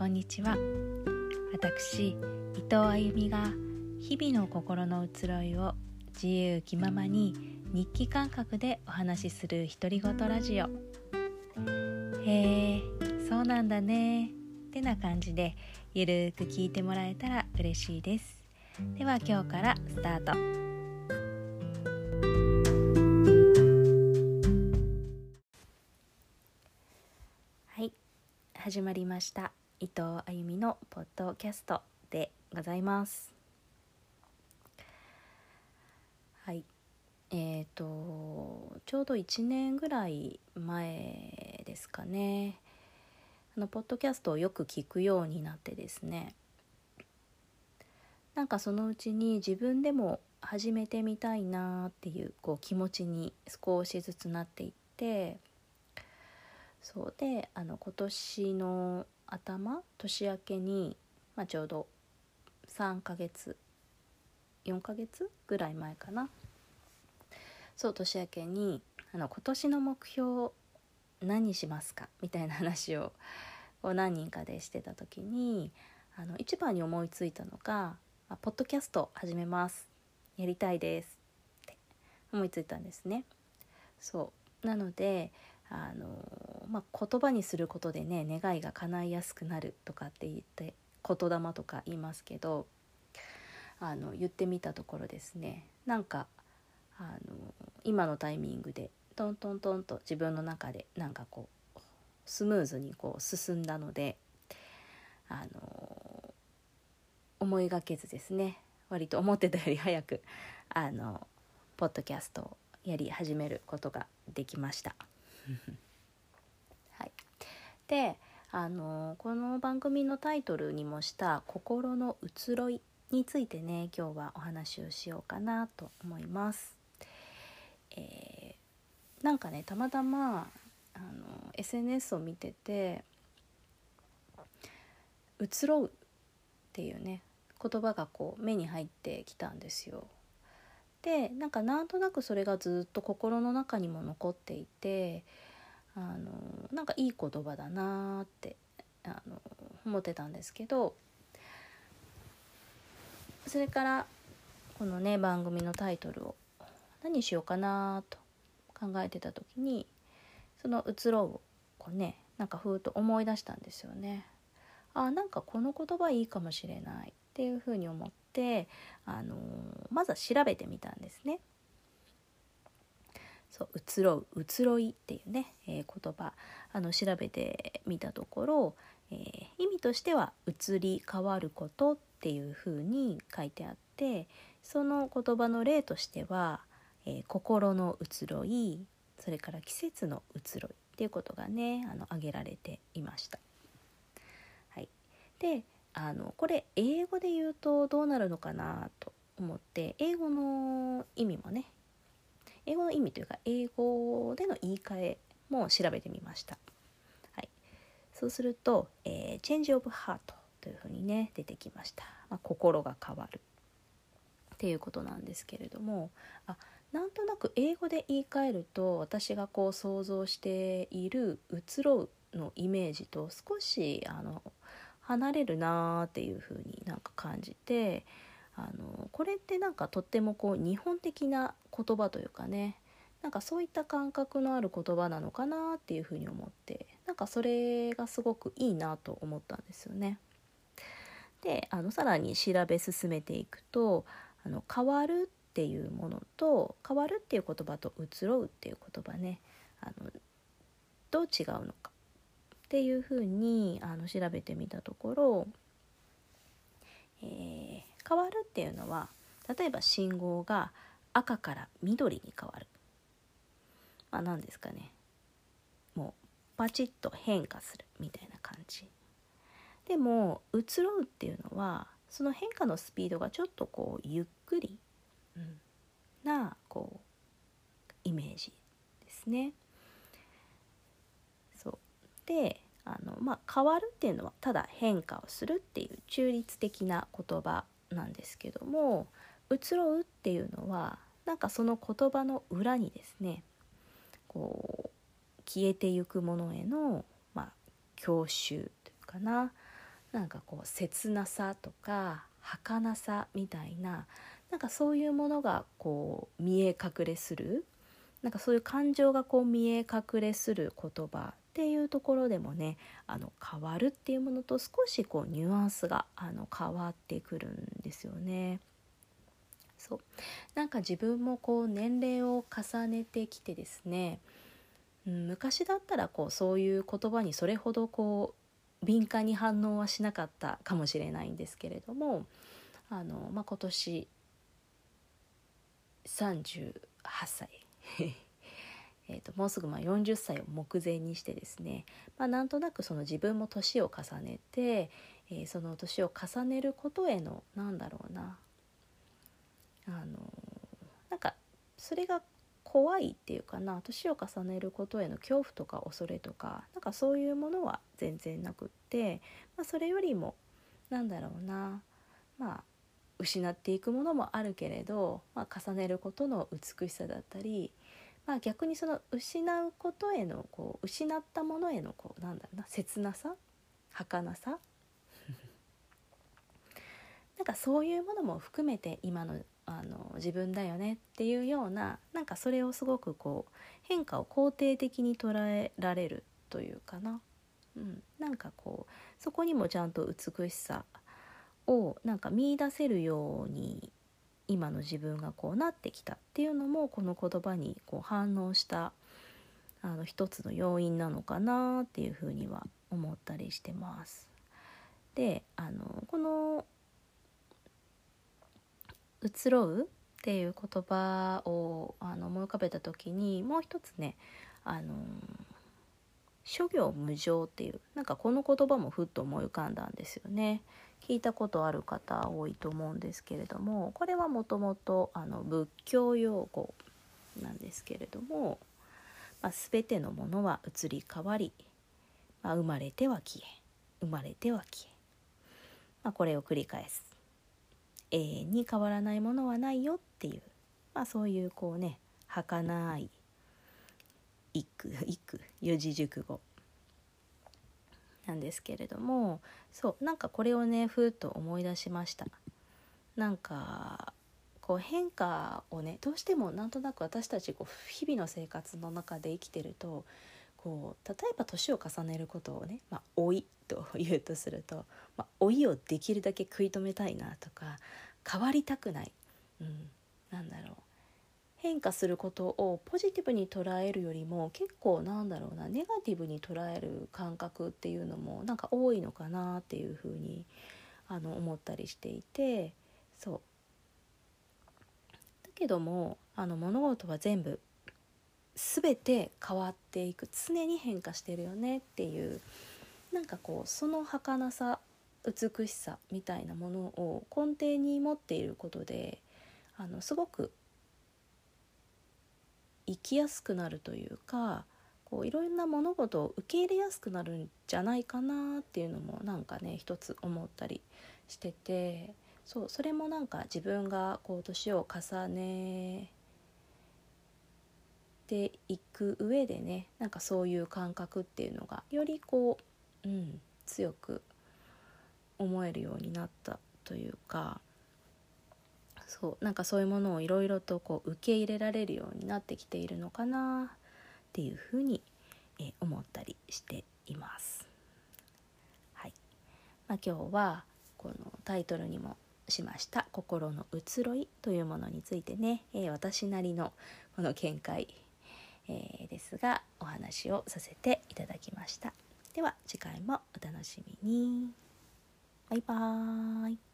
こんにちは。私伊藤あゆみが日々の心の移ろいを自由気ままに日記感覚でお話しする独り言ラジオ。へえそうなんだね。ってな感じでゆるーく聞いてもらえたら嬉しいです。では今日からスタート。はい始まりました。伊藤あゆみのポッドキャストでございます。はい。えーとちょうど1年ぐらい前ですかね。あのポッドキャストをよく聞くようになってですね。なんかそのうちに自分でも始めてみたいなっていうこう気持ちに少しずつなっていってそうであの今年の頭年明けに、まあ、ちょうど3ヶ月4ヶ月ぐらい前かな。そう年明けにあの今年の目標を何しますか？みたいな話をこう何人かでしてた時にあの一番に思いついたのが「ポッドキャスト始めます。やりたいです」って思いついたんですね。そう。なのであの、まあ、言葉にすることでね願いが叶いやすくなるとかって言って言霊とか言いますけどあの言ってみたところですねなんかあの今のタイミングでトントントンと自分の中でなんかこうスムーズにこう進んだのであの思いがけずですね割と思ってたより早くあのポッドキャストをやり始めることができました。はい、であのこの番組のタイトルにもした「心の移ろい」についてね今日はお話をしようかなと思います。えー、なんかねたまたまあの SNS を見てて「移ろう」っていうね言葉がこう目に入ってきたんですよ。でなんかなんとなくそれがずっと心の中にも残っていてあのなんかいい言葉だなってあの思ってたんですけどそれからこのね番組のタイトルを何しようかなと考えてた時にその「移ろう」をこうねなんかふーっと思い出したんですよね。あなんかこの言葉いいかもしれないっていうふうに思っあのまずは調べてみたんですね。そう移ろう移ろいっていうね、えー、言葉あの調べてみたところ、えー、意味としては移り変わることっていうふうに書いてあってその言葉の例としては、えー、心の移ろいそれから季節の移ろいっていうことがねあの挙げられていました。はい、であのこれ英語で言うとどうなるのかなと思って英語の意味もね英語の意味というか英語での言い換えも調べてみました。はい、そうすると、えー、change of heart というふうにね出てきました。まあ、心が変わるっていうことなんですけれどもあなんとなく英語で言い換えると私がこう想像している「移ろう」のイメージと少しあの離れるなーっていう風になんか感じてあのこれってなんかとってもこう日本的な言葉というかねなんかそういった感覚のある言葉なのかなっていうふうに思ってなんかそれがすごくいいなと思ったんですよね。であのさらに調べ進めていくとあの変わるっていうものと変わるっていう言葉と移ろうっていう言葉ねあのどう違うのかっていうふうにあの調べてみたところ、えー、変わるっていうのは例えば信号が赤から緑に変わる。まあ何ですかね。もうパチッと変化するみたいな感じ。でも移ろうっていうのはその変化のスピードがちょっとこうゆっくり、うん、なこうイメージですね。そうであの、まあ、変わるっていうのはただ変化をするっていう中立的な言葉なんですけども移ろうっていうのはなんかその言葉の裏にですねこう消えてゆくものへの、まあ、郷愁というかななんかこう切なさとか儚さみたいななんかそういうものがこう見え隠れするなんかそういう感情がこう見え隠れする言葉っていうところでもねあの変わるっていうものと少しこうニュアンスがあの変わってくるんですよね。そうなんか自分もこう年齢を重ねてきてですね、うん、昔だったらこうそういう言葉にそれほどこう敏感に反応はしなかったかもしれないんですけれどもあの、まあ、今年38歳 えともうすぐまあ40歳を目前にしてですね、まあ、なんとなくその自分も年を重ねて、えー、その年を重ねることへのなんだろうなあのなんかそれが怖いっていうかな年を重ねることへの恐怖とか恐れとかなんかそういうものは全然なくって、まあ、それよりもなんだろうなまあ失っていくものもあるけれど、まあ、重ねることの美しさだったり、まあ、逆にその失うことへのこう失ったものへのこうなんだろうな切なさ儚さ。なんかそういうものも含めて今のあの自分だよねっていうようななんかそれをすごくこう変化を肯定的に捉えられるというかな、うん、なんかこうそこにもちゃんと美しさをなんか見いだせるように今の自分がこうなってきたっていうのもこの言葉にこう反応したあの一つの要因なのかなっていうふうには思ったりしてます。であのこの「移ろう」っていう言葉をあの思い浮かべた時にもう一つねあの諸行無常っていうなんかこの言葉もふっと思い浮かんだんですよね。聞いたことある方多いと思うんですけれどもこれはもともと仏教用語なんですけれども、まあ、全てのものは移り変わり、まあ、生まれては消え生まれては消え、まあ、これを繰り返す永遠に変わらないものはないよっていう、まあ、そういうこうね儚い一句一句四字熟語。なんですけれどもそうなんかこれをねふっと思い出しました。なんかこう変化をねどうしてもなんとなく私たちこう日々の生活の中で生きてるとこう例えば年を重ねることをね、まあ、老いと言うとすると、まあ、老いをできるだけ食い止めたいなとか変わりたくない、うん、変化することをポジティブに捉えるよりも結構なんだろうなネガティブに捉える感覚っていうのもなんか多いのかなっていうふうにあの思ったりしていてそう。だけどもあの物事は全部全て変わっていく。常に変化してるよねっていうなんかこうその儚さ美しさみたいなものを根底に持っていることであのすごく生きやすくなるというかこういろんな物事を受け入れやすくなるんじゃないかなっていうのもなんかね一つ思ったりしててそうそれもなんか自分がこう年を重ねていく上でねなんかそういう感覚っていうのがよりこう、うん、強く思えるようになったというかそうなんかそういうものをいろいろとこう受け入れられるようになってきているのかなっていうふうに、え思ったりしています。はいまあ、今日はこのタイトルにもしました「心の移ろい」というものについてね、え、私なりのこの見解、えー、ですがお話をさせていただきました。では次回もお楽しみに。バイバーイ。